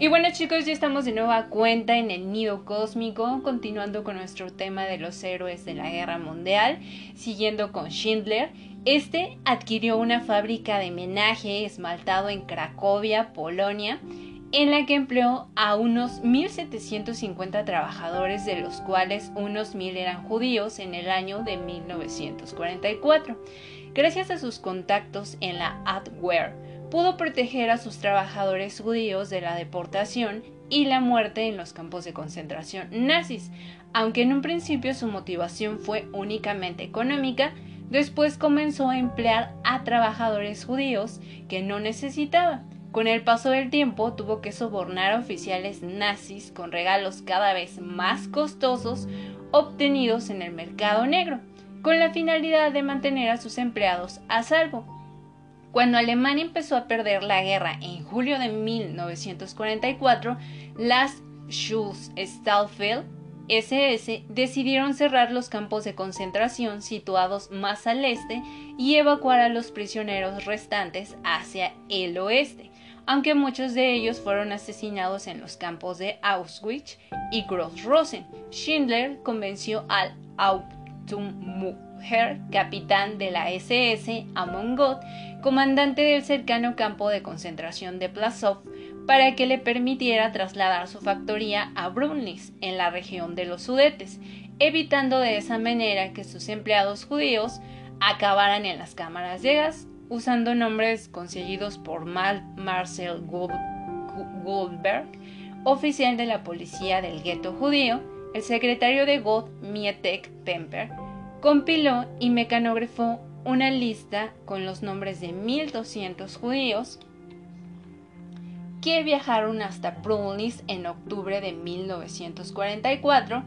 Y bueno chicos, ya estamos de nueva cuenta en el nido cósmico, continuando con nuestro tema de los héroes de la guerra mundial, siguiendo con Schindler. Este adquirió una fábrica de menaje esmaltado en Cracovia, Polonia, en la que empleó a unos 1.750 trabajadores, de los cuales unos 1.000 eran judíos en el año de 1944. Gracias a sus contactos en la Adware, pudo proteger a sus trabajadores judíos de la deportación y la muerte en los campos de concentración nazis. Aunque en un principio su motivación fue únicamente económica, después comenzó a emplear a trabajadores judíos que no necesitaba. Con el paso del tiempo tuvo que sobornar a oficiales nazis con regalos cada vez más costosos obtenidos en el mercado negro, con la finalidad de mantener a sus empleados a salvo. Cuando Alemania empezó a perder la guerra en julio de 1944, las Schuss-Stahlfeld SS decidieron cerrar los campos de concentración situados más al este y evacuar a los prisioneros restantes hacia el oeste, aunque muchos de ellos fueron asesinados en los campos de Auschwitz y Gross-Rosen. Schindler convenció al Hauptmutter, capitán de la SS, Amon Gott, comandante del cercano campo de concentración de Plaszow, para que le permitiera trasladar su factoría a Brunlis, en la región de los Sudetes, evitando de esa manera que sus empleados judíos acabaran en las cámaras de gas, usando nombres conseguidos por Marcel Goldberg, oficial de la policía del gueto judío, el secretario de God, Mietek Temper, compiló y mecanografó una lista con los nombres de 1.200 judíos que viajaron hasta Brunlis en octubre de 1944,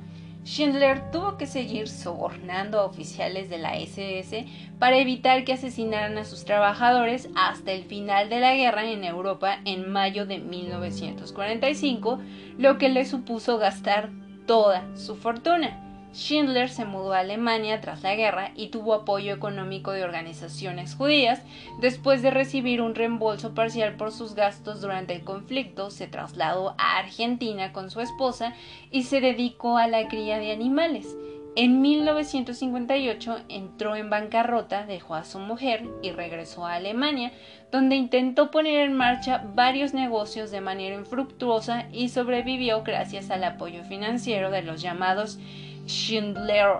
Schindler tuvo que seguir sobornando a oficiales de la SS para evitar que asesinaran a sus trabajadores hasta el final de la guerra en Europa en mayo de 1945, lo que le supuso gastar toda su fortuna. Schindler se mudó a Alemania tras la guerra y tuvo apoyo económico de organizaciones judías. Después de recibir un reembolso parcial por sus gastos durante el conflicto, se trasladó a Argentina con su esposa y se dedicó a la cría de animales. En 1958 entró en bancarrota, dejó a su mujer y regresó a Alemania, donde intentó poner en marcha varios negocios de manera infructuosa y sobrevivió gracias al apoyo financiero de los llamados Schindler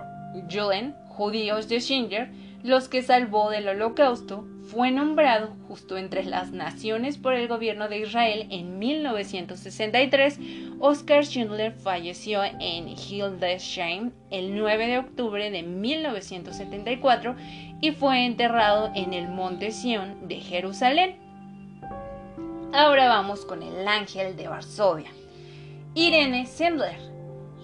Juden, judíos de Schindler, los que salvó del holocausto, fue nombrado justo entre las naciones por el gobierno de Israel en 1963. Oscar Schindler falleció en Hildesheim el 9 de octubre de 1974 y fue enterrado en el Monte Sion de Jerusalén. Ahora vamos con el ángel de Varsovia. Irene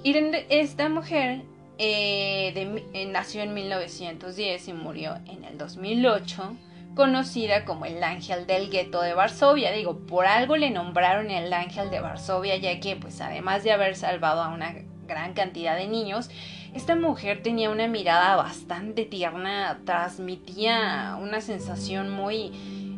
Schindler esta mujer eh, eh, nació en 1910 y murió en el 2008, conocida como el ángel del gueto de Varsovia. Digo, por algo le nombraron el ángel de Varsovia, ya que, pues, además de haber salvado a una gran cantidad de niños, esta mujer tenía una mirada bastante tierna, transmitía una sensación muy,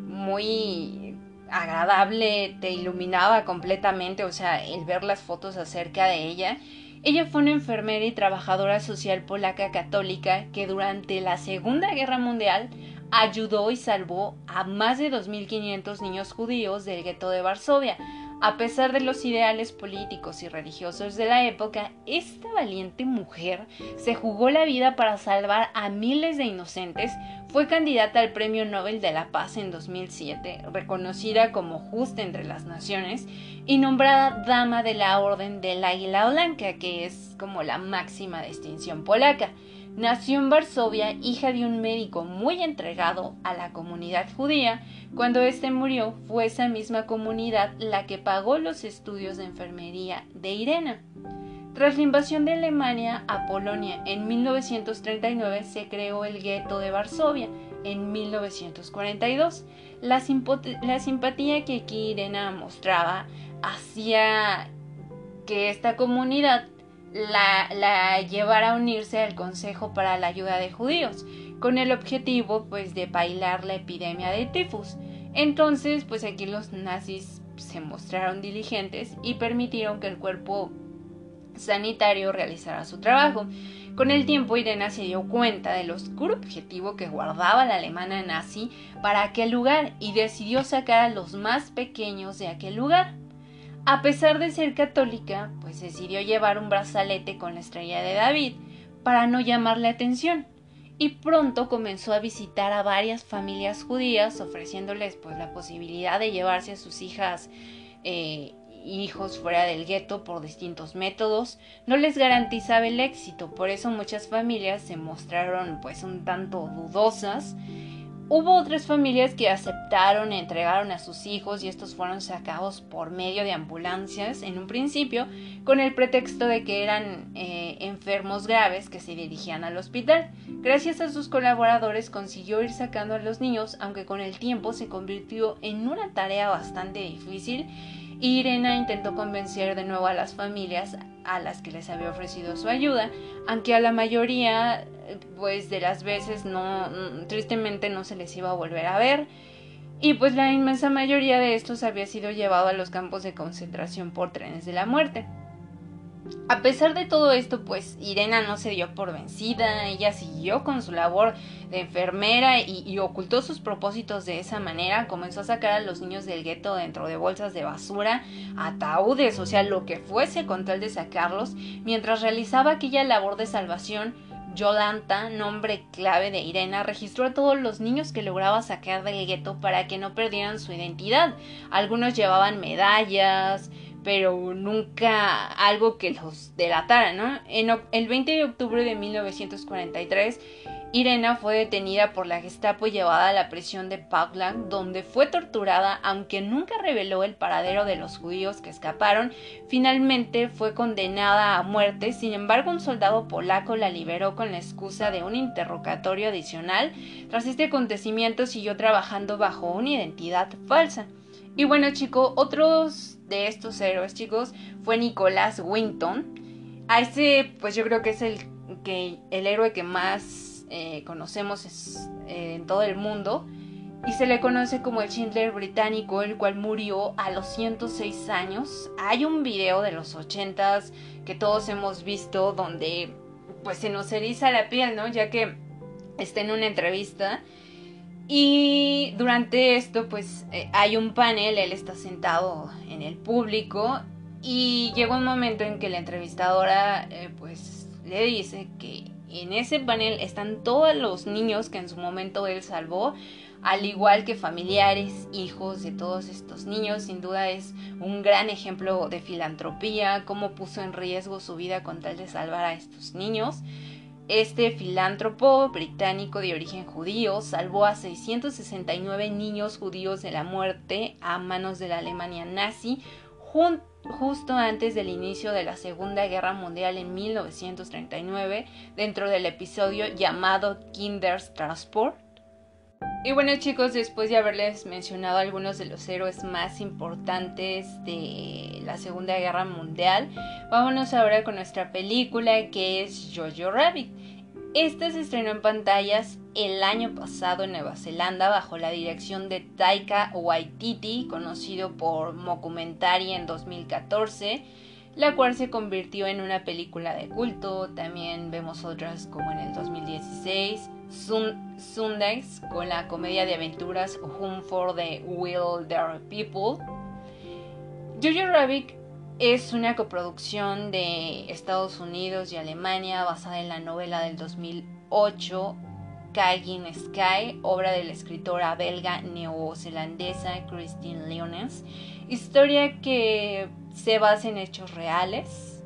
muy agradable, te iluminaba completamente, o sea, el ver las fotos acerca de ella ella fue una enfermera y trabajadora social polaca católica que durante la Segunda Guerra Mundial ayudó y salvó a más de 2.500 niños judíos del gueto de Varsovia, a pesar de los ideales políticos y religiosos de la época, esta valiente mujer se jugó la vida para salvar a miles de inocentes, fue candidata al Premio Nobel de la Paz en 2007, reconocida como justa entre las naciones y nombrada Dama de la Orden del Águila Blanca, que es como la máxima distinción polaca. Nació en Varsovia, hija de un médico muy entregado a la comunidad judía. Cuando éste murió, fue esa misma comunidad la que pagó los estudios de enfermería de Irena. Tras la invasión de Alemania a Polonia en 1939 se creó el gueto de Varsovia en 1942. La, la simpatía que aquí Irena mostraba hacía que esta comunidad la, la llevara a unirse al Consejo para la Ayuda de Judíos, con el objetivo pues de bailar la epidemia de tifus. Entonces, pues aquí los nazis se mostraron diligentes y permitieron que el cuerpo sanitario realizara su trabajo. Con el tiempo, Irena se dio cuenta del oscuro objetivo que guardaba la alemana nazi para aquel lugar y decidió sacar a los más pequeños de aquel lugar. A pesar de ser católica, pues decidió llevar un brazalete con la estrella de David para no llamarle atención y pronto comenzó a visitar a varias familias judías ofreciéndoles pues la posibilidad de llevarse a sus hijas eh, hijos fuera del gueto por distintos métodos. No les garantizaba el éxito por eso muchas familias se mostraron pues un tanto dudosas Hubo otras familias que aceptaron, entregaron a sus hijos y estos fueron sacados por medio de ambulancias en un principio con el pretexto de que eran eh, enfermos graves que se dirigían al hospital. Gracias a sus colaboradores consiguió ir sacando a los niños, aunque con el tiempo se convirtió en una tarea bastante difícil Irena intentó convencer de nuevo a las familias a las que les había ofrecido su ayuda, aunque a la mayoría pues de las veces no tristemente no se les iba a volver a ver y pues la inmensa mayoría de estos había sido llevado a los campos de concentración por trenes de la muerte. A pesar de todo esto, pues Irena no se dio por vencida, ella siguió con su labor de enfermera y, ocultó sus propósitos de esa manera, comenzó a sacar a los niños del gueto dentro de bolsas de basura, ataúdes, o sea, lo que fuese con tal de sacarlos, mientras realizaba aquella labor de salvación. Yolanta, nombre clave de Irena, registró a todos los niños que lograba sacar del gueto para que no perdieran su identidad. Algunos llevaban medallas, pero nunca algo que los delatara, ¿no? En el 20 de octubre de 1943, Irena fue detenida por la Gestapo y llevada a la prisión de Paukland, donde fue torturada, aunque nunca reveló el paradero de los judíos que escaparon. Finalmente fue condenada a muerte, sin embargo un soldado polaco la liberó con la excusa de un interrogatorio adicional. Tras este acontecimiento siguió trabajando bajo una identidad falsa. Y bueno chicos, otros de estos héroes chicos fue Nicolás Winton. A este pues yo creo que es el, que, el héroe que más eh, conocemos eh, en todo el mundo. Y se le conoce como el Schindler británico, el cual murió a los 106 años. Hay un video de los 80s que todos hemos visto donde pues se nos eriza la piel, ¿no? Ya que está en una entrevista y durante esto, pues eh, hay un panel, él está sentado en el público y llega un momento en que la entrevistadora, pues, le dice que en ese panel están todos los niños que en su momento él salvó, al igual que familiares, hijos de todos estos niños. Sin duda es un gran ejemplo de filantropía, cómo puso en riesgo su vida con tal de salvar a estos niños. Este filántropo británico de origen judío salvó a 669 niños judíos de la muerte a manos de la Alemania nazi justo antes del inicio de la Segunda Guerra Mundial en 1939 dentro del episodio llamado Kindertransport y bueno chicos, después de haberles mencionado algunos de los héroes más importantes de la Segunda Guerra Mundial, vámonos ahora con nuestra película que es Jojo Rabbit. Esta se estrenó en pantallas el año pasado en Nueva Zelanda bajo la dirección de Taika Waititi, conocido por Mockumentary en 2014 la cual se convirtió en una película de culto. También vemos otras como en el 2016, Sundays con la comedia de aventuras Home for the Wilder People. Jojo Rabbit es una coproducción de Estados Unidos y Alemania basada en la novela del 2008 Kaigin Sky, obra de la escritora belga neozelandesa Christine Leones, historia que se basa en hechos reales.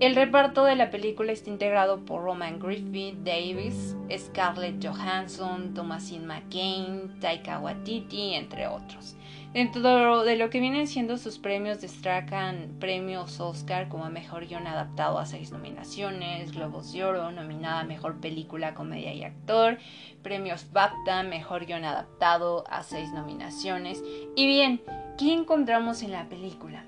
El reparto de la película está integrado por Roman Griffith Davis, Scarlett Johansson, Thomasin McCain, Taika Waititi, entre otros. Dentro de lo que vienen siendo sus premios destacan premios Oscar como Mejor Guión Adaptado a seis nominaciones, Globos de Oro, nominada a Mejor Película, Comedia y Actor, premios BAFTA, Mejor Guión Adaptado a seis nominaciones. Y bien, ¿qué encontramos en la película?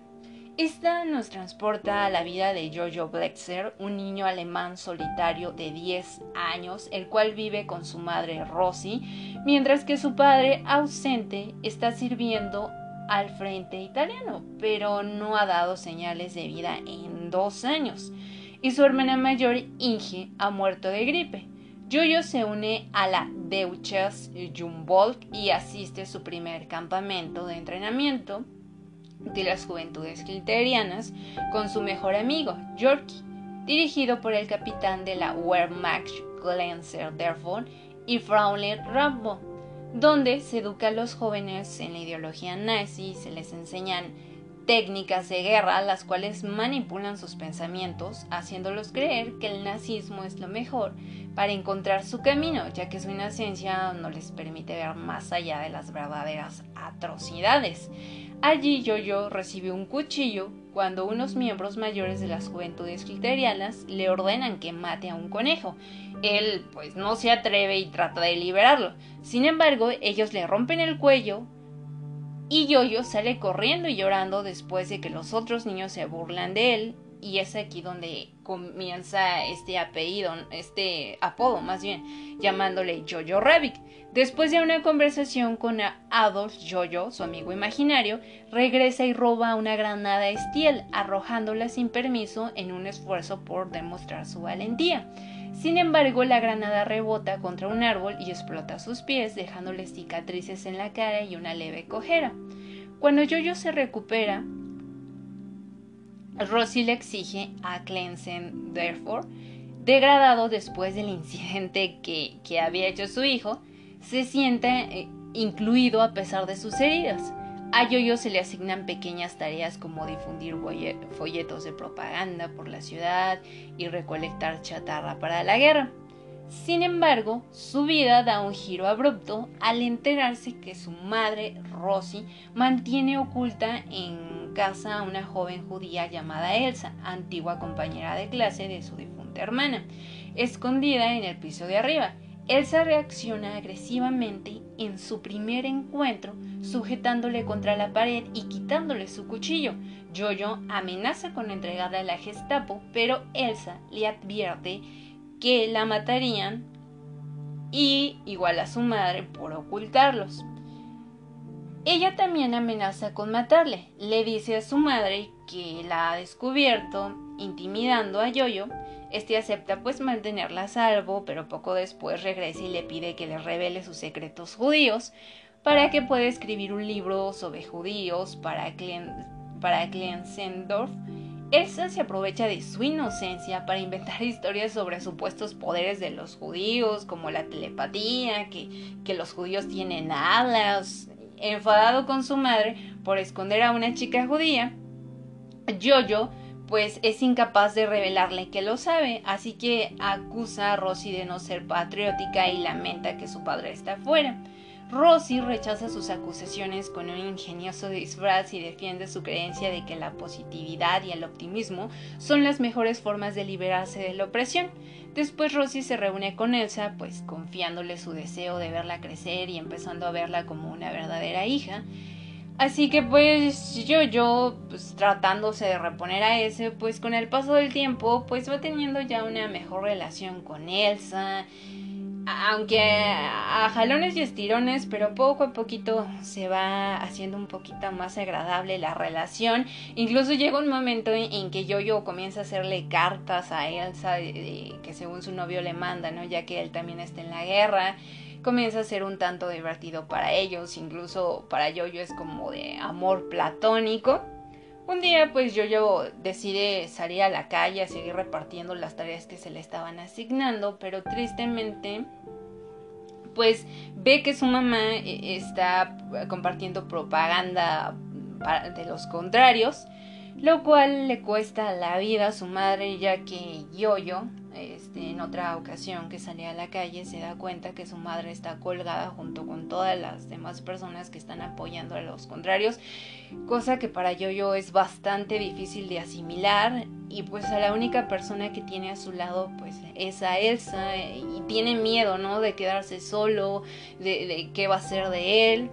Esta nos transporta a la vida de Jojo Blexer, un niño alemán solitario de 10 años, el cual vive con su madre Rosie, mientras que su padre ausente está sirviendo al frente italiano, pero no ha dado señales de vida en dos años. Y su hermana mayor, Inge, ha muerto de gripe. Yoyo se une a la Deutsches Jumboldt y asiste a su primer campamento de entrenamiento de las juventudes criterianas con su mejor amigo, Yorkie, dirigido por el capitán de la Wehrmacht Glenser Derford y Fraulein Rambo, donde se educa a los jóvenes en la ideología nazi, se les enseñan técnicas de guerra las cuales manipulan sus pensamientos, haciéndolos creer que el nazismo es lo mejor para encontrar su camino, ya que su inocencia no les permite ver más allá de las verdaderas atrocidades. Allí Yo-Yo recibió un cuchillo cuando unos miembros mayores de las juventudes criterianas le ordenan que mate a un conejo. Él pues no se atreve y trata de liberarlo. Sin embargo, ellos le rompen el cuello, y Yoyo sale corriendo y llorando después de que los otros niños se burlan de él. Y es aquí donde comienza este apellido, este apodo más bien, llamándole Jojo Rabbit. Después de una conversación con Adolf Jojo, su amigo imaginario, regresa y roba una granada Steel, arrojándola sin permiso en un esfuerzo por demostrar su valentía. Sin embargo, la granada rebota contra un árbol y explota a sus pies, dejándole cicatrices en la cara y una leve cojera. Cuando Jojo se recupera, Rosie le exige a Clemson Therefore, degradado después del incidente que había hecho su hijo, se siente eh, incluido a pesar de sus heridas. A Yoyo se le asignan pequeñas tareas como difundir folletos de propaganda por la ciudad y recolectar chatarra para la guerra. Sin embargo, su vida da un giro abrupto al enterarse que su madre, Rosie, mantiene oculta en casa a una joven judía llamada Elsa, antigua compañera de clase de su difunta hermana, escondida en el piso de arriba. Elsa reacciona agresivamente en su primer encuentro, sujetándole contra la pared y quitándole su cuchillo. Jojo amenaza con entregarle a la Gestapo, pero Elsa le advierte que la matarían y igual a su madre por ocultarlos. Ella también amenaza con matarle. Le dice a su madre que la ha descubierto, intimidando a Yoyo, este acepta pues mantenerla a salvo, pero poco después regresa y le pide que le revele sus secretos judíos para que pueda escribir un libro sobre judíos para, Klen, para Klenzendorf. Elsa se aprovecha de su inocencia para inventar historias sobre supuestos poderes de los judíos, como la telepatía, que, que los judíos tienen alas. Enfadado con su madre por esconder a una chica judía, Jojo pues es incapaz de revelarle que lo sabe, así que acusa a Rosie de no ser patriótica y lamenta que su padre está fuera. Rosie rechaza sus acusaciones con un ingenioso disfraz y defiende su creencia de que la positividad y el optimismo son las mejores formas de liberarse de la opresión. Después Rosie se reúne con Elsa, pues confiándole su deseo de verla crecer y empezando a verla como una verdadera hija. Así que pues yo, yo, pues tratándose de reponer a ese, pues con el paso del tiempo, pues va teniendo ya una mejor relación con Elsa. Aunque a jalones y estirones, pero poco a poquito se va haciendo un poquito más agradable la relación. Incluso llega un momento en, que Yo-Yo comienza a hacerle cartas a Elsa que según su novio le manda, ¿no? Ya que él también está en la guerra comienza a ser un tanto divertido para ellos, incluso para Yoyo es como de amor platónico. Un día pues Yoyo decide salir a la calle a seguir repartiendo las tareas que se le estaban asignando, pero tristemente pues ve que su mamá eh, está compartiendo propaganda de los contrarios, lo cual le cuesta la vida a su madre ya que Yoyo este, en otra ocasión que salía a la calle se da cuenta que su madre está colgada junto con todas las demás personas que están apoyando a los contrarios, cosa que para Yoyo es bastante difícil de asimilar y pues a la única persona que tiene a su lado pues es a Elsa y tiene miedo, ¿no? De quedarse solo, de, qué va a ser de él.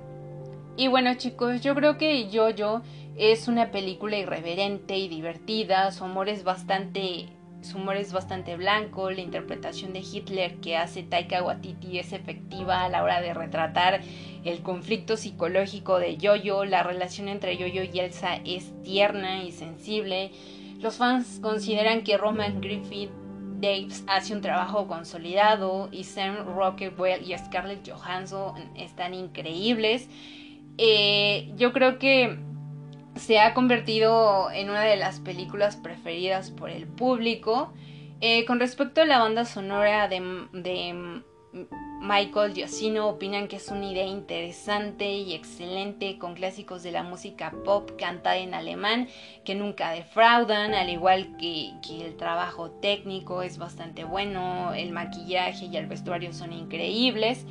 Y bueno chicos, yo creo que Yoyo es una película irreverente y divertida, su amor es bastante su humor es bastante blanco, la interpretación de Hitler que hace Taika Waititi es efectiva a la hora de retratar el conflicto psicológico de Jojo, la relación entre Jojo y Elsa es tierna y sensible. Los fans consideran que Roman Griffith Daves hace un trabajo consolidado y Sam Rockwell y Scarlett Johansson están increíbles. Eh, yo creo que se ha convertido en una de las películas preferidas por el público. Eh, con respecto a la banda sonora de, de Michael Giacchino opinan que es una idea interesante y excelente con clásicos de la música pop cantada en alemán que nunca defraudan, al igual que, que, el trabajo técnico es bastante bueno, el maquillaje y el vestuario son increíbles.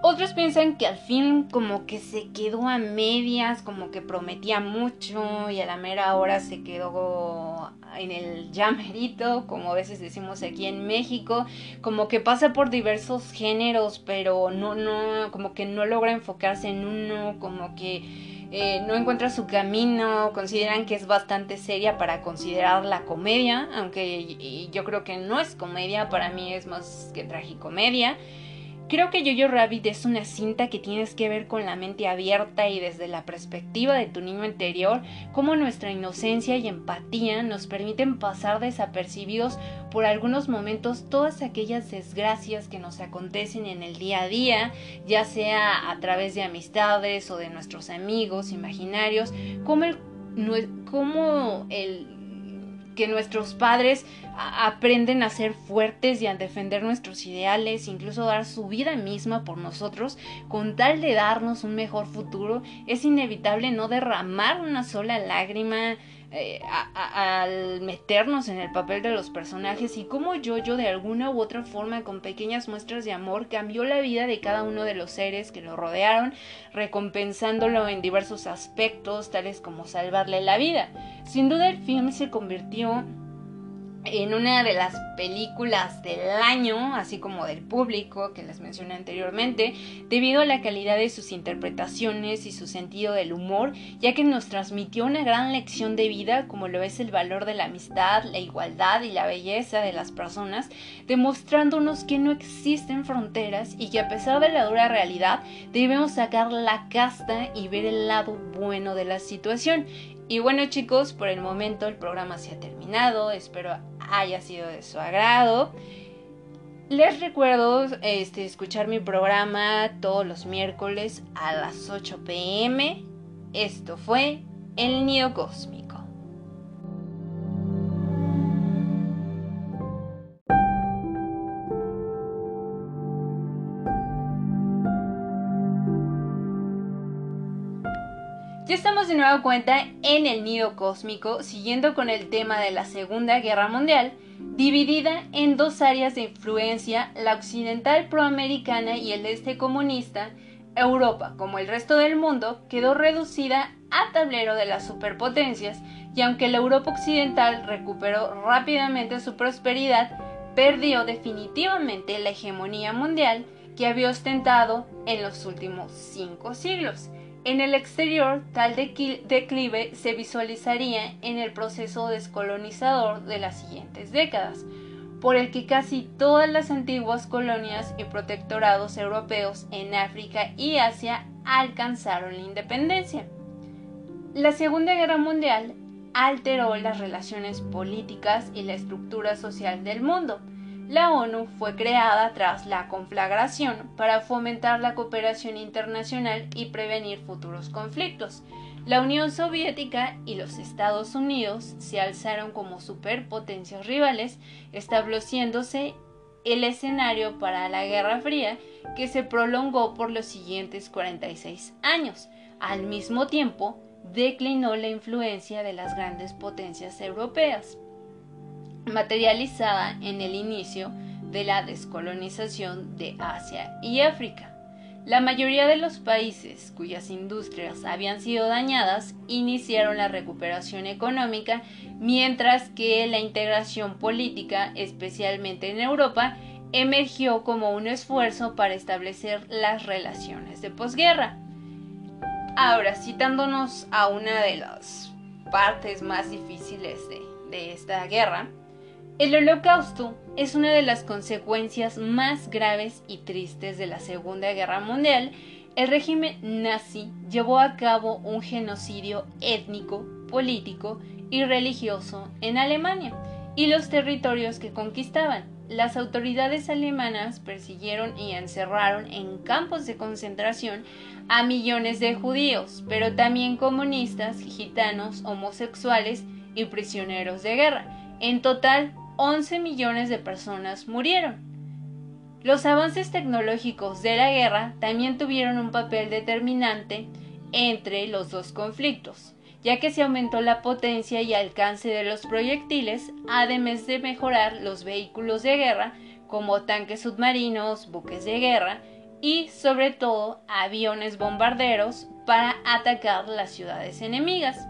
Otros piensan que al fin como que se quedó a medias, como que prometía mucho y a la mera hora se quedó en el llamerito, como a veces decimos aquí en México, como que pasa por diversos géneros, pero no, no, como que no logra enfocarse en uno, como que eh, no encuentra su camino, consideran que es bastante seria para considerar la comedia, aunque yo creo que no es comedia, para mí es más que tragicomedia. Creo que Jojo Rabbit es una cinta que tienes que ver con la mente abierta y desde la perspectiva de tu niño interior, cómo nuestra inocencia y empatía nos permiten pasar desapercibidos por algunos momentos todas aquellas desgracias que nos acontecen en el día a día, ya sea a través de amistades o de nuestros amigos imaginarios, como el, como el que nuestros padres aprenden a ser fuertes y a defender nuestros ideales, incluso dar su vida misma por nosotros, con tal de darnos un mejor futuro, es inevitable no derramar una sola lágrima eh, al meternos en el papel de los personajes y cómo yo, yo de alguna u otra forma con pequeñas muestras de amor cambió la vida de cada uno de los seres que lo rodearon, recompensándolo en diversos aspectos, tales como salvarle la vida. Sin duda el film se convirtió en una de las películas del año, así como del público que les mencioné anteriormente, debido a la calidad de sus interpretaciones y su sentido del humor, ya que nos transmitió una gran lección de vida como lo es el valor de la amistad, la igualdad y la belleza de las personas, demostrándonos que no existen fronteras y que a pesar de la dura realidad debemos sacar la casta y ver el lado bueno de la situación. Y bueno chicos, por el momento el programa se ha terminado, espero haya sido de su agrado. Les recuerdo este, escuchar mi programa todos los miércoles a las 8 pm. Esto fue El Nido Cósmico. De nuevo cuenta en el nido cósmico, siguiendo con el tema de la Segunda Guerra Mundial, dividida en dos áreas de influencia, la occidental proamericana y el este comunista, Europa, como el resto del mundo, quedó reducida a tablero de las superpotencias y aunque la Europa occidental recuperó rápidamente su prosperidad, perdió definitivamente la hegemonía mundial que había ostentado en los últimos cinco siglos. En el exterior, tal declive se visualizaría en el proceso descolonizador de las siguientes décadas, por el que casi todas las antiguas colonias y protectorados europeos en África y Asia alcanzaron la independencia. La Segunda Guerra Mundial alteró las relaciones políticas y la estructura social del mundo, la ONU fue creada tras la conflagración para fomentar la cooperación internacional y prevenir futuros conflictos. La Unión Soviética y los Estados Unidos se alzaron como superpotencias rivales, estableciéndose el escenario para la Guerra Fría que se prolongó por los siguientes 46 años. Al mismo tiempo, declinó la influencia de las grandes potencias europeas materializada en el inicio de la descolonización de Asia y África. La mayoría de los países cuyas industrias habían sido dañadas iniciaron la recuperación económica, mientras que la integración política, especialmente en Europa, emergió como un esfuerzo para establecer las relaciones de posguerra. Ahora, citándonos a una de las partes más difíciles de, de esta guerra, El holocausto es una de las consecuencias más graves y tristes de la Segunda Guerra Mundial. El régimen nazi llevó a cabo un genocidio étnico, político y religioso en Alemania y los territorios que conquistaban. Las autoridades alemanas persiguieron y encerraron en campos de concentración a millones de judíos, pero también comunistas, gitanos, homosexuales y prisioneros de guerra. En total, 11 millones de personas murieron. Los avances tecnológicos de la guerra también tuvieron un papel determinante entre los dos conflictos ya que se aumentó la potencia y alcance de los proyectiles, además de mejorar los vehículos de guerra como tanques submarinos, buques de guerra y sobre todo aviones bombarderos para atacar las ciudades enemigas.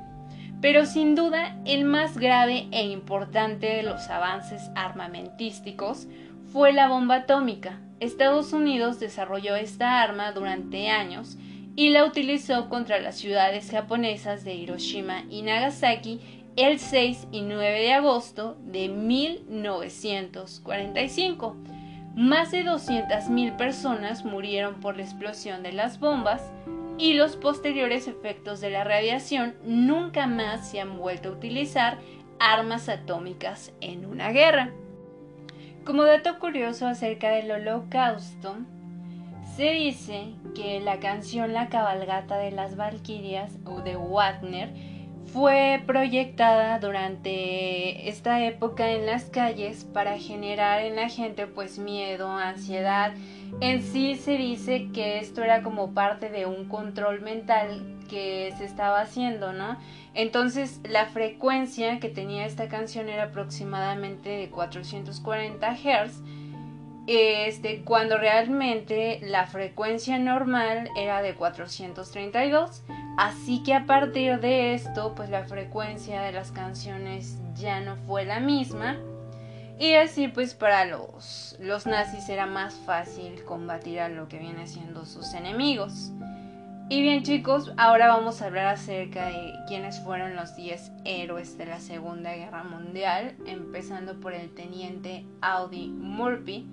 Pero sin duda el más grave e importante de los avances armamentísticos fue la bomba atómica. Estados Unidos desarrolló esta arma durante años y la utilizó contra las ciudades japonesas de Hiroshima y Nagasaki el 6 y 9 de agosto de 1945. Más de 200.000 personas murieron por la explosión de las bombas y los posteriores efectos de la radiación nunca más se han vuelto a utilizar armas atómicas en una guerra. Como dato curioso acerca del holocausto, se dice que la canción La cabalgata de las Valquirias o de Wagner fue proyectada durante esta época en las calles para generar en la gente pues miedo, ansiedad. En sí se dice que esto era como parte de un control mental que se estaba haciendo, ¿no? Entonces la frecuencia que tenía esta canción era aproximadamente de 440 Hz este, cuando realmente la frecuencia normal era de 432. Así que a partir de esto, pues la frecuencia de las canciones ya no fue la misma. Y así pues para los, los nazis era más fácil combatir a lo que viene siendo sus enemigos. Y bien chicos, ahora vamos a hablar acerca de quiénes fueron los 10 héroes de la Segunda Guerra Mundial, empezando por el teniente Audi Murphy,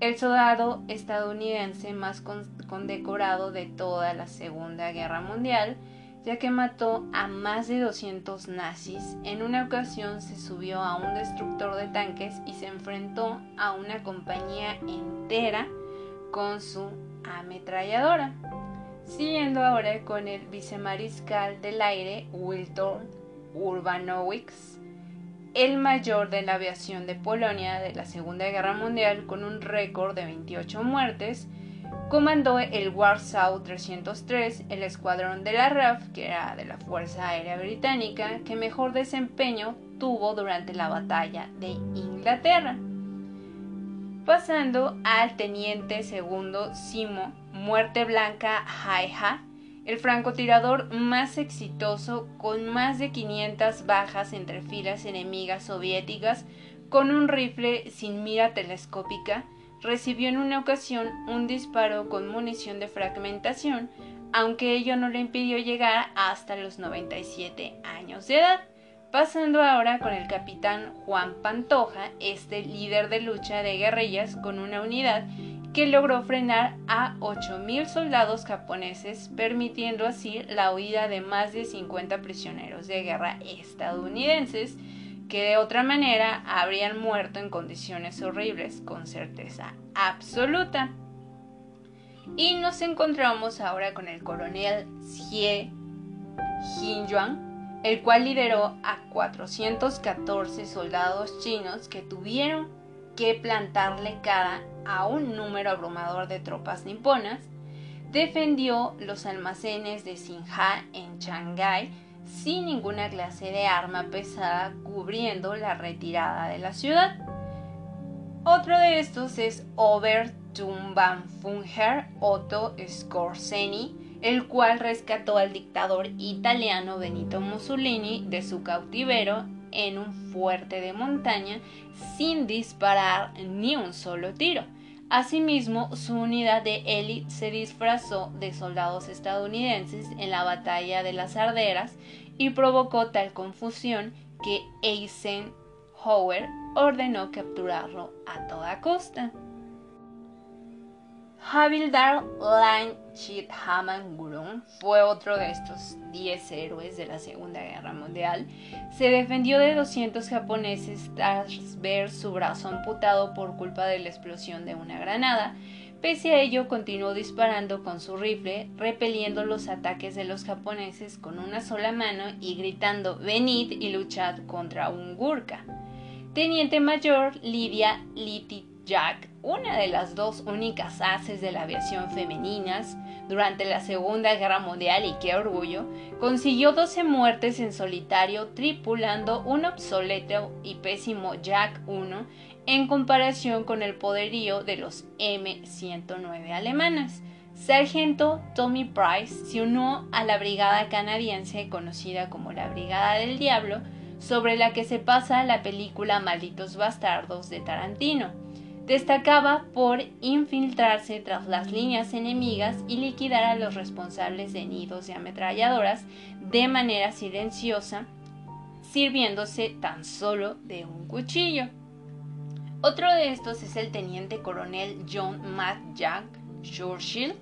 el soldado estadounidense más condecorado de toda la Segunda Guerra Mundial, ya que mató a más de 200 nazis. En una ocasión se subió a un destructor de tanques y se enfrentó a una compañía entera con su ametralladora. Siguiendo ahora con el vicemariscal del aire Wilton Urbanowicz, el mayor de la aviación de Polonia de la Segunda Guerra Mundial con un récord de 28 muertes, comandó el Warsaw 303, el escuadrón de la RAF, que era de la Fuerza Aérea Británica, que mejor desempeño tuvo durante la batalla de Inglaterra. Pasando al teniente segundo Simo, Muerte Blanca Haiha, el francotirador más exitoso con más de 500 bajas entre filas enemigas soviéticas con un rifle sin mira telescópica, recibió en una ocasión un disparo con munición de fragmentación, aunque ello no le impidió llegar hasta los 97 años de edad. Pasando ahora con el capitán Juan Pantoja, este líder de lucha de guerrillas con una unidad que logró frenar a 8.000 soldados japoneses, permitiendo así la huida de más de 50 prisioneros de guerra estadounidenses, que de otra manera habrían muerto en condiciones horribles, con certeza absoluta. Y nos encontramos ahora con el coronel Xie Jinyuan, el cual lideró a 414 soldados chinos que tuvieron que plantarle cara a un número abrumador de tropas niponas, defendió los almacenes de Sinja en Shanghái sin ninguna clase de arma pesada cubriendo la retirada de la ciudad. Otro de estos es Obertumbanfunger Otto Scorseni, el cual rescató al dictador italiano Benito Mussolini de su cautiverio en un fuerte de montaña sin disparar ni un solo tiro. Asimismo, su unidad de élite se disfrazó de soldados estadounidenses en la batalla de las Arderas y provocó tal confusión que Eisenhower ordenó capturarlo a toda costa. Havildar Lanchit Gurung fue otro de estos 10 héroes de la Segunda Guerra Mundial. Se defendió de 200 japoneses tras ver su brazo amputado por culpa de la explosión de una granada. Pese a ello, continuó disparando con su rifle, repeliendo los ataques de los japoneses con una sola mano y gritando venid y luchad contra un Gurkha. Teniente Mayor Lidia Liti Jack, una de las dos únicas haces de la aviación femeninas durante la Segunda Guerra Mundial y qué orgullo, consiguió 12 muertes en solitario tripulando un obsoleto y pésimo Jack 1 en comparación con el poderío de los M-109 alemanes. Sargento Tommy Price se unió a la brigada canadiense conocida como la Brigada del Diablo, sobre la que se pasa la película Malditos Bastardos de Tarantino Destacaba por infiltrarse tras las líneas enemigas y liquidar a los responsables de nidos y ametralladoras de manera silenciosa, sirviéndose tan solo de un cuchillo. Otro de estos es el teniente coronel John Jack Churchill.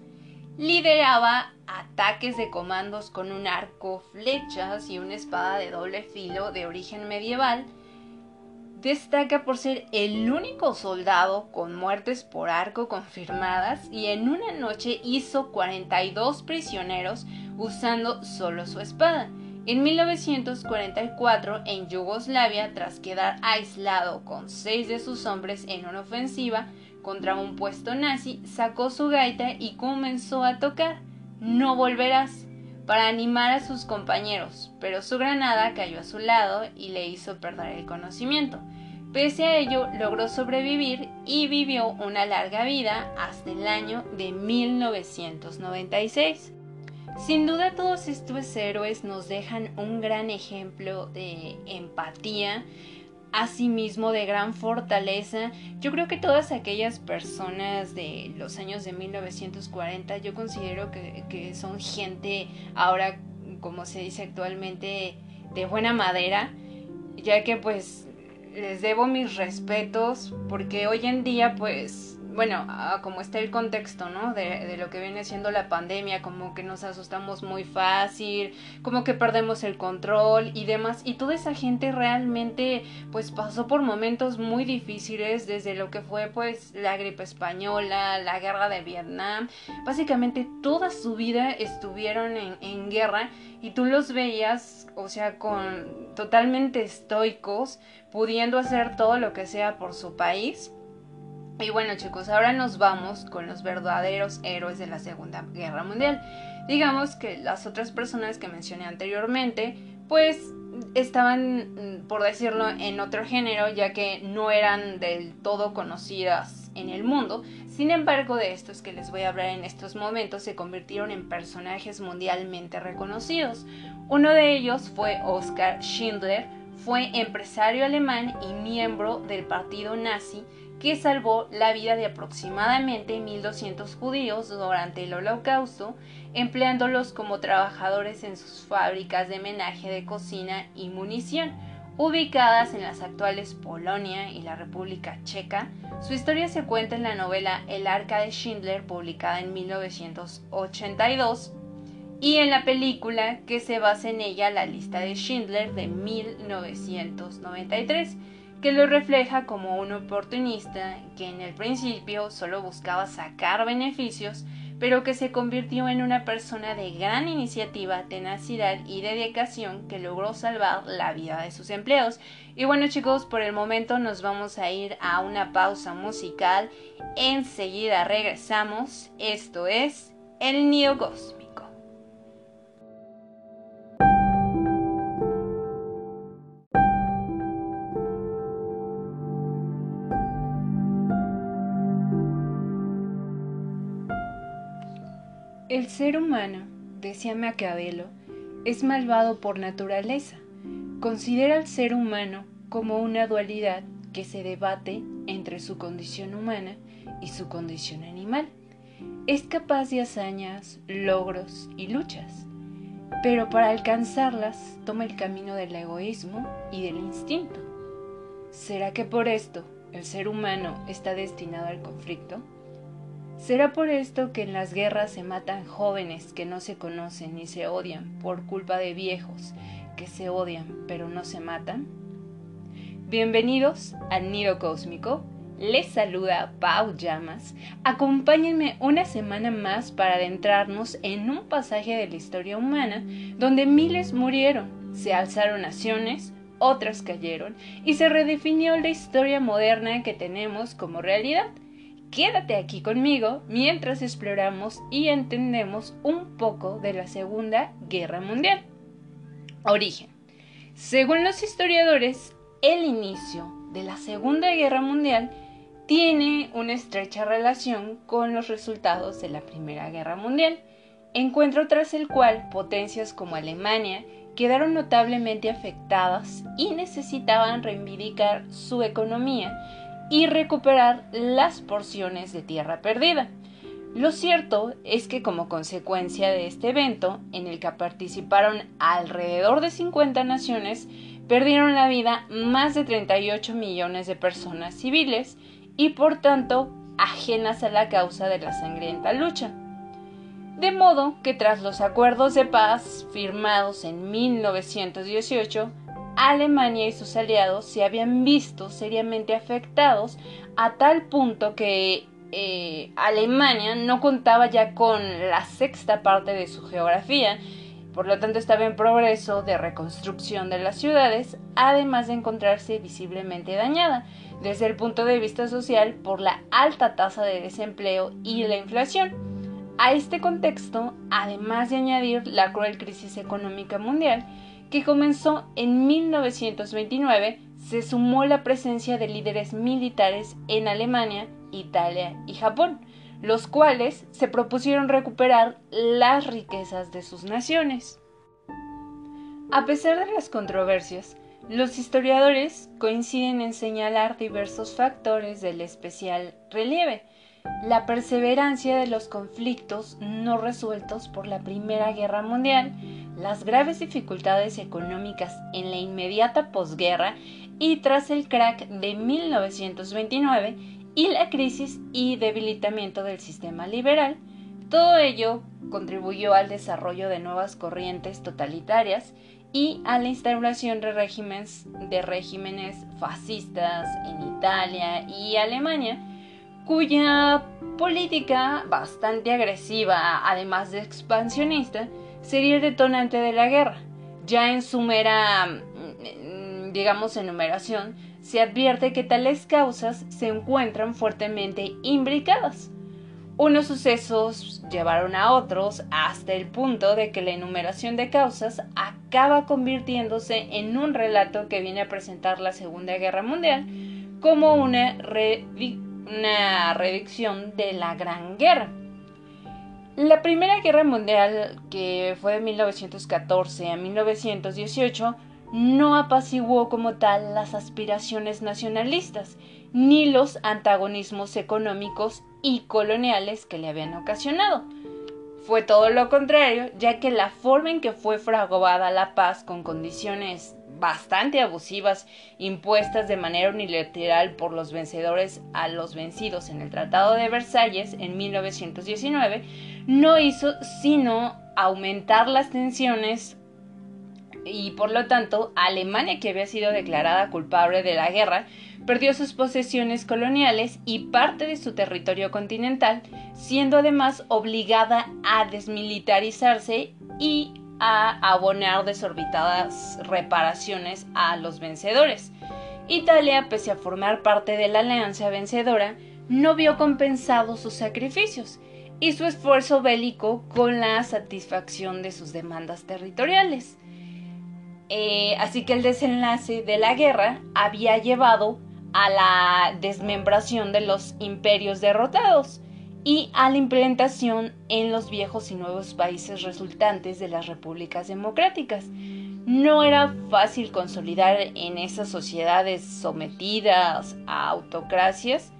Lideraba ataques de comandos con un arco, flechas y una espada de doble filo de origen medieval destaca por ser el único soldado con muertes por arco confirmadas y en una noche hizo 42 prisioneros usando solo su espada. En 1944, en Yugoslavia, tras quedar aislado con seis de sus hombres en una ofensiva contra un puesto nazi, sacó su gaita y comenzó a tocar No volverás para animar a sus compañeros, pero su granada cayó a su lado y le hizo perder el conocimiento. Pese a ello, logró sobrevivir y vivió una larga vida hasta el año de 1996. Sin duda todos estos héroes nos dejan un gran ejemplo de empatía, asimismo de gran fortaleza. Yo creo que todas aquellas personas de los años de 1940, yo considero que, que son gente ahora, como se dice actualmente, de buena madera, ya que pues les debo mis respetos porque hoy en día pues bueno, como está el contexto, ¿no? De, de, lo que viene siendo la pandemia, como que nos asustamos muy fácil, como que perdemos el control y demás. Y toda esa gente realmente, pues pasó por momentos muy difíciles, desde lo que fue, pues, la gripe española, la guerra de Vietnam. Básicamente toda su vida estuvieron en, en guerra y tú los veías, o sea, con totalmente estoicos, pudiendo hacer todo lo que sea por su país y bueno chicos, ahora nos vamos con los verdaderos héroes de la Segunda Guerra Mundial. Digamos que las otras personas que mencioné anteriormente, pues estaban, mm, por decirlo, en otro género, ya que no eran del todo conocidas en el mundo. Sin embargo, de estos que les voy a hablar en estos momentos se convirtieron en personajes mundialmente reconocidos. Uno de ellos fue Oskar Schindler, fue empresario alemán y miembro del partido nazi que salvó la vida de aproximadamente 1.200 judíos durante el Holocausto, empleándolos como trabajadores en sus fábricas de menaje de cocina y munición, ubicadas en las actuales Polonia y la República Checa. Su historia se cuenta en la novela El Arca de Schindler, publicada en 1982, y en la película que se basa en ella, La lista de Schindler, de 1993 que lo refleja como un oportunista que en el principio solo buscaba sacar beneficios, pero que se convirtió en una persona de gran iniciativa, tenacidad y dedicación que logró salvar la vida de sus empleados. Y bueno chicos, por el momento nos vamos a ir a una pausa musical. Enseguida regresamos. Esto es El Nido El ser humano, decía Maquiavelo, es malvado por naturaleza. Considera al ser humano como una dualidad que se debate entre su condición humana y su condición animal. Es capaz de hazañas, logros y luchas, pero para alcanzarlas toma el camino del egoísmo y del instinto. ¿Será que por esto el ser humano está destinado al conflicto? ¿Será por esto que en las guerras se matan jóvenes que no se conocen ni se odian por culpa de viejos que se odian pero no se matan? Bienvenidos al Nido Cósmico. Les saluda Pau Llamas. Acompáñenme una semana más para adentrarnos en un pasaje de la historia humana donde miles murieron, se alzaron naciones, otras cayeron y se redefinió la historia moderna que tenemos como realidad. Quédate aquí conmigo mientras exploramos y entendemos un poco de la Segunda Guerra Mundial. Origen. Según los historiadores, el inicio de la Segunda Guerra Mundial tiene una estrecha relación con los resultados de la Primera Guerra Mundial, encuentro tras el cual potencias como Alemania quedaron notablemente afectadas y necesitaban reivindicar su economía y recuperar las porciones de tierra perdida. Lo cierto es que como consecuencia de este evento, en el que participaron alrededor de 50 naciones, perdieron la vida más de 38 millones de personas civiles y por tanto ajenas a la causa de la sangrienta lucha. De modo que tras los acuerdos de paz firmados en 1918, Alemania y sus aliados se habían visto seriamente afectados a tal punto que eh, Alemania no contaba ya con la sexta parte de su geografía, por lo tanto estaba en progreso de reconstrucción de las ciudades, además de encontrarse visiblemente dañada desde el punto de vista social por la alta tasa de desempleo y la inflación. A este contexto, además de añadir la cruel crisis económica mundial, que comenzó en 1929, se sumó la presencia de líderes militares en Alemania, Italia y Japón, los cuales se propusieron recuperar las riquezas de sus naciones. A pesar de las controversias, los historiadores coinciden en señalar diversos factores del especial relieve, la perseverancia de los conflictos no resueltos por la Primera Guerra Mundial, las graves dificultades económicas en la inmediata posguerra y tras el crack de 1929 y la crisis y debilitamiento del sistema liberal, todo ello contribuyó al desarrollo de nuevas corrientes totalitarias y a la instauración de regímenes, de regímenes fascistas en Italia y Alemania, cuya política bastante agresiva, además de expansionista, sería el detonante de la guerra. Ya en su mera, mm, digamos, enumeración, se advierte que tales causas se encuentran fuertemente imbricadas. Unos sucesos llevaron a otros hasta el punto de que la enumeración de causas acaba convirtiéndose en un relato que viene a presentar la Segunda Guerra Mundial como una una redicción de la Gran Guerra. La Primera Guerra Mundial, que fue de 1914 a 1918, no apaciguó como tal las aspiraciones nacionalistas, ni los antagonismos económicos y coloniales que le habían ocasionado. Fue todo lo contrario, ya que la forma en que fue fraguada la paz con condiciones bastante abusivas impuestas de manera unilateral por los vencedores a los vencidos en el Tratado de Versalles en 1919, no hizo sino aumentar las tensiones y por lo tanto Alemania, que había sido declarada culpable de la guerra, perdió sus posesiones coloniales y parte de su territorio continental, siendo además obligada a desmilitarizarse y a abonar desorbitadas reparaciones a los vencedores. Italia, pese a formar parte de la alianza vencedora, no vio compensados sus sacrificios y su esfuerzo bélico con la satisfacción de sus demandas territoriales. Eh, así que el desenlace de la guerra había llevado a la desmembración de los imperios derrotados, y a la implementación en los viejos y nuevos países resultantes de las repúblicas democráticas. No era fácil consolidar en esas sociedades sometidas a autocracias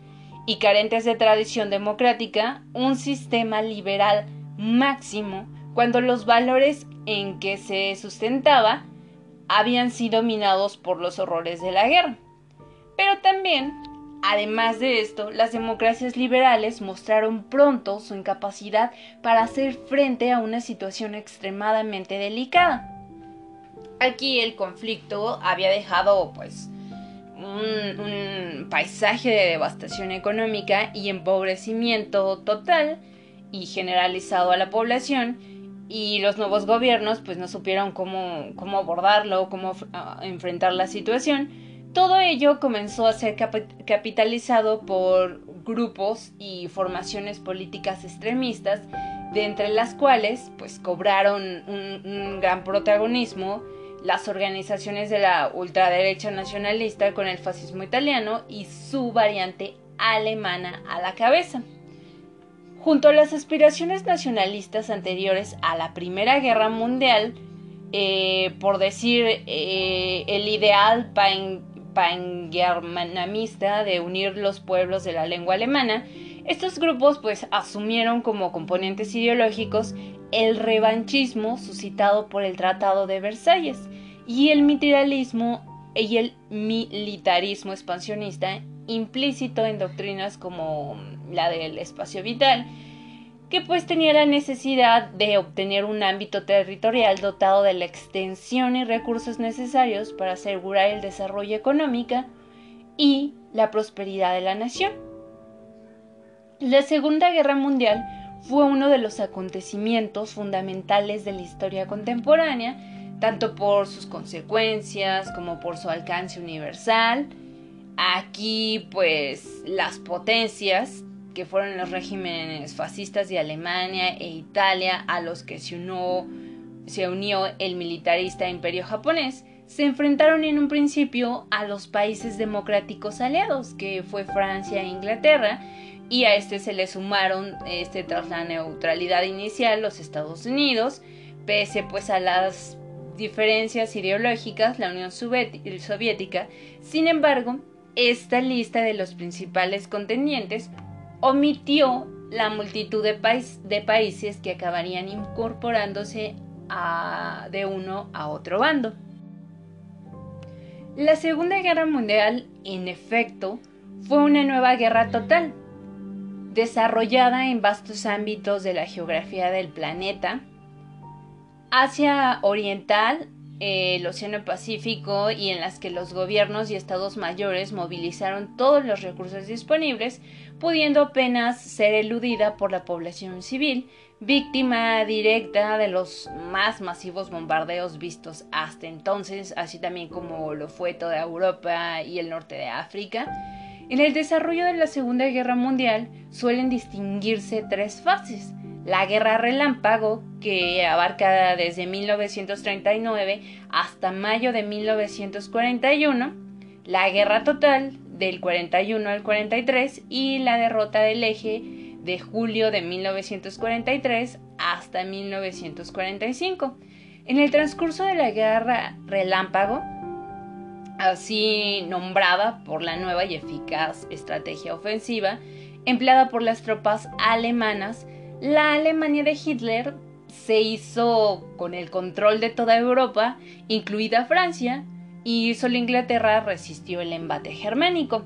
y carentes de tradición democrática un sistema liberal máximo cuando los valores en que se sustentaba habían sido minados por los horrores de la guerra. Pero también, además de esto, las democracias liberales mostraron pronto su incapacidad para hacer frente a una situación extremadamente delicada. Aquí el conflicto había dejado pues un, paisaje de devastación económica y empobrecimiento total y generalizado a la población y los nuevos gobiernos pues no supieron cómo, cómo abordarlo, cómo enfrentar la situación. Todo ello comenzó a ser capitalizado por grupos y formaciones políticas extremistas, de entre las cuales pues cobraron un gran protagonismo las organizaciones de la ultraderecha nacionalista con el fascismo italiano y su variante alemana a la cabeza. Junto a las aspiraciones nacionalistas anteriores a la Primera Guerra Mundial, eh, por decir eh, el ideal pangermanamista de unir los pueblos de la lengua alemana, estos grupos pues asumieron como componentes ideológicos el revanchismo suscitado por el Tratado de Versalles y el militarismo y el militarismo expansionista implícito en doctrinas como la del espacio vital, que pues tenía la necesidad de obtener un ámbito territorial dotado de la extensión y recursos necesarios para asegurar el desarrollo económico y la prosperidad de la nación. La Segunda Guerra Mundial fue uno de los acontecimientos fundamentales de la historia contemporánea, tanto por sus consecuencias como por su alcance universal. Aquí, pues, las potencias, que fueron los regímenes fascistas de Alemania e Italia, a los que se unió, se unió el militarista imperio japonés, se enfrentaron en un principio a los países democráticos aliados, que fue Francia e Inglaterra, y a este se le sumaron este tras la neutralidad inicial los Estados Unidos, pese pues a las diferencias ideológicas la Unión Soviética. Sin embargo, esta lista de los principales contendientes omitió la multitud de, países que acabarían incorporándose de uno a otro bando. La Segunda Guerra Mundial, en efecto, fue una nueva guerra total, desarrollada en vastos ámbitos de la geografía del planeta, Asia Oriental, el Océano Pacífico y en las que los gobiernos y estados mayores movilizaron todos los recursos disponibles, pudiendo apenas ser eludida por la población civil, víctima directa de los más masivos bombardeos vistos hasta entonces, así también como lo fue toda Europa y el norte de África. En el desarrollo de la Segunda Guerra Mundial suelen distinguirse tres fases la Guerra Relámpago, que abarca desde 1939 hasta mayo de 1941, la Guerra Total del 41 al 43 y la derrota del eje de julio de 1943 hasta 1945. En el transcurso de la Guerra Relámpago, así nombrada por la nueva y eficaz estrategia ofensiva empleada por las tropas alemanas, la Alemania de Hitler se hizo con el control de toda Europa, incluida Francia, y solo Inglaterra resistió el embate germánico.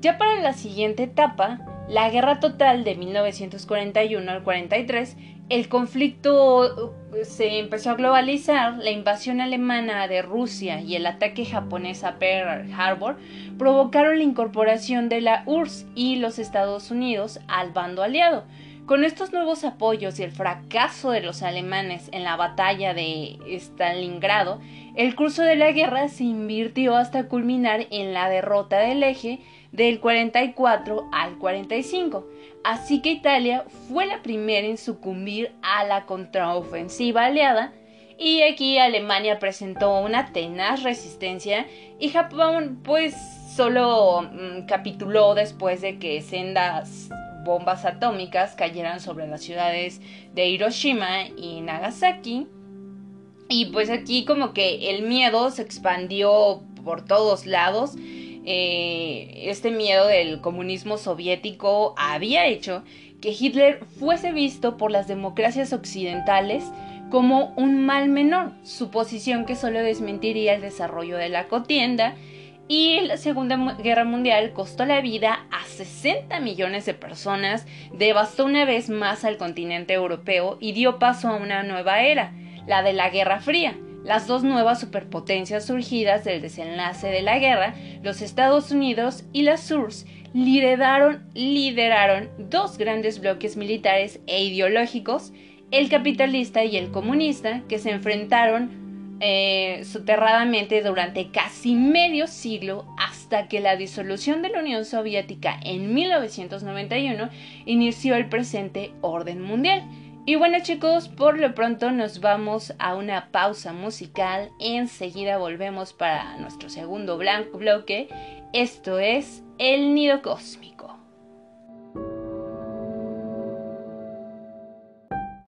Ya para la siguiente etapa, la guerra total de 1941 al 43, el conflicto uh, se empezó a globalizar, la invasión alemana de Rusia y el ataque japonés a Pearl Harbor provocaron la incorporación de la URSS y los Estados Unidos al bando aliado, con estos nuevos apoyos y el fracaso de los alemanes en la batalla de Stalingrado, el curso de la guerra se invirtió hasta culminar en la derrota del eje del 44 al 45. Así que Italia fue la primera en sucumbir a la contraofensiva aliada y aquí Alemania presentó una tenaz resistencia y Japón pues solo mm, capituló después de que sendas bombas atómicas cayeran sobre las ciudades de Hiroshima y Nagasaki. Y pues aquí como que el miedo se expandió por todos lados. Eh, este miedo del comunismo soviético había hecho que Hitler fuese visto por las democracias occidentales como un mal menor, suposición que solo desmentiría el desarrollo de la contienda y la Segunda Guerra Mundial costó la vida a 60 millones de personas, devastó una vez más al continente europeo y dio paso a una nueva era, la de la Guerra Fría. Las dos nuevas superpotencias surgidas del desenlace de la guerra, los Estados Unidos y la URSS, lideraron, lideraron dos grandes bloques militares e ideológicos, el capitalista y el comunista, que se enfrentaron eh, soterradamente durante casi medio siglo hasta que la disolución de la Unión Soviética en 1991 inició el presente orden mundial. Y bueno chicos, por lo pronto nos vamos a una pausa musical. Enseguida volvemos para nuestro segundo blanco bloque. Esto es El Nido Cósmico.